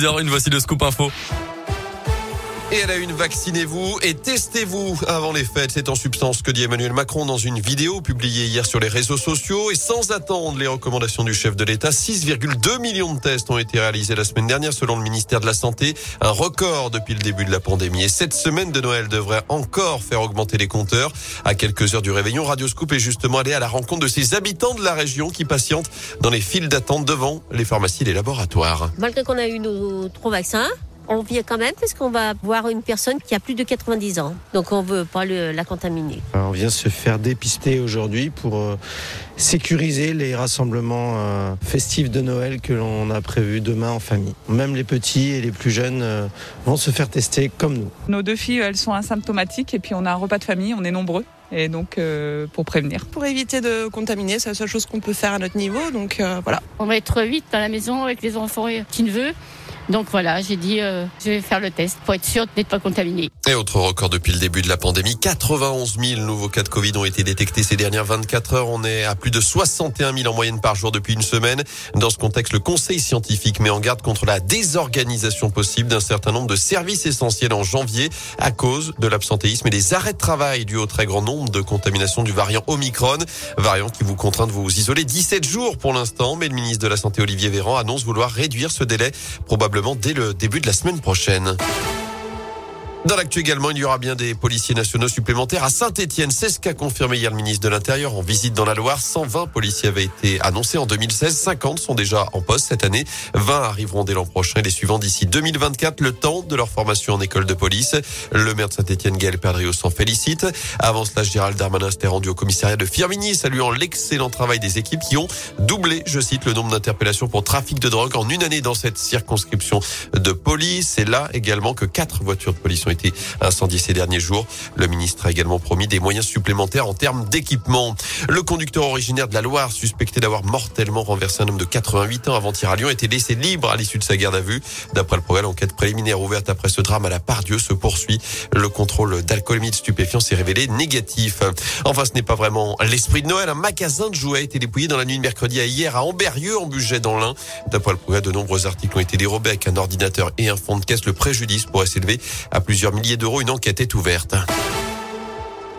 Une voici le scoop info. Et elle a une, vaccinez-vous et testez-vous avant les fêtes. C'est en substance que dit Emmanuel Macron dans une vidéo publiée hier sur les réseaux sociaux. Et sans attendre les recommandations du chef de l'État, 6,2 millions de tests ont été réalisés la semaine dernière selon le ministère de la Santé. Un record depuis le début de la pandémie. Et cette semaine de Noël devrait encore faire augmenter les compteurs. À quelques heures du réveillon, Radio Scoop est justement allé à la rencontre de ces habitants de la région qui patientent dans les files d'attente devant les pharmacies et les laboratoires. Malgré qu'on a eu nos trois vaccins, on vient quand même parce qu'on va voir une personne qui a plus de 90 ans. Donc on veut pas la contaminer. On vient se faire dépister aujourd'hui pour euh, sécuriser les rassemblements euh, festifs de Noël que l'on a prévus demain en famille. Même les petits et les plus jeunes euh, vont se faire tester comme nous. Nos deux filles, elles sont asymptomatiques et puis on a un repas de famille, on est nombreux et donc pour prévenir. Pour éviter de contaminer, c'est la seule chose qu'on peut faire à notre niveau, donc voilà. On va être vite dans la maison avec les enfants qui ne veut. Donc voilà, j'ai dit, euh, je vais faire le test pour être sûr d'être pas contaminé. Et autre record depuis le début de la pandémie, 91 000 nouveaux cas de Covid ont été détectés ces dernières 24 heures. On est à plus de 61 000 en moyenne par jour depuis une semaine. Dans ce contexte, le Conseil scientifique met en garde contre la désorganisation possible d'un certain nombre de services essentiels en janvier à cause de l'absentéisme et des arrêts de travail dû au très grand nombre de contaminations du variant Omicron. Variant qui vous contraint de vous isoler 17 jours pour l'instant, mais le ministre de la Santé Olivier Véran annonce vouloir réduire ce délai probablement dès le début de la semaine prochaine. Dans l'actu également, il y aura bien des policiers nationaux supplémentaires à Saint-Etienne. C'est ce qu'a confirmé hier le ministre de l'Intérieur en visite dans la Loire. 120 policiers avaient été annoncés en 2016. 50 sont déjà en poste cette année. 20 arriveront dès l'an prochain et les suivants d'ici 2024, le temps de leur formation en école de police. Le maire de Saint-Etienne, Gaël Perdriau, s'en félicite. Avant cela, Gérald Darmanin s'était rendu au commissariat de Firminy, saluant l'excellent travail des équipes qui ont doublé, je cite, le nombre d'interpellations pour trafic de drogue en une année dans cette circonscription de police. C'est là également que quatre voitures de police ont été été incendié ces derniers jours. Le ministre a également promis des moyens supplémentaires en termes d'équipement. Le conducteur originaire de la Loire, suspecté d'avoir mortellement renversé un homme de 88 ans avant-hier à Lyon, était laissé libre à l'issue de sa garde à vue. D'après le progrès, l'enquête préliminaire ouverte après ce drame à la Pardieu se poursuit. Le contrôle d'alcoolémie de stupéfiants s'est révélé négatif. Enfin, ce n'est pas vraiment l'esprit de Noël. Un magasin de jouets a été dépouillé dans la nuit de mercredi à hier à Amberieux, en budget dans l'Ain. D'après le progrès, de nombreux articles ont été dérobés avec un ordinateur et un fond de caisse. Le préjudice pourrait s'élever à plusieurs milliers d'euros. Une enquête est ouverte.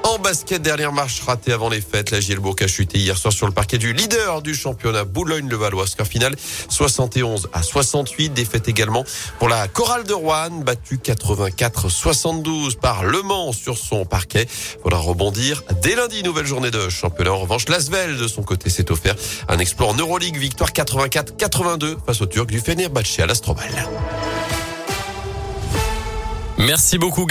En basket, dernière marche ratée avant les fêtes. La Gielbourg a chuté hier soir sur le parquet du leader du championnat Boulogne-le-Valois. Score final 71 à 68. Défaite également pour la Chorale de Rouen, battue 84-72 par Le Mans sur son parquet. Faudra rebondir dès lundi, nouvelle journée de championnat. En revanche, Lasvel, de son côté, s'est offert un exploit en Euroleague. Victoire 84-82 face au Turc du Fenerbahçe à l'Astrobal. Merci beaucoup.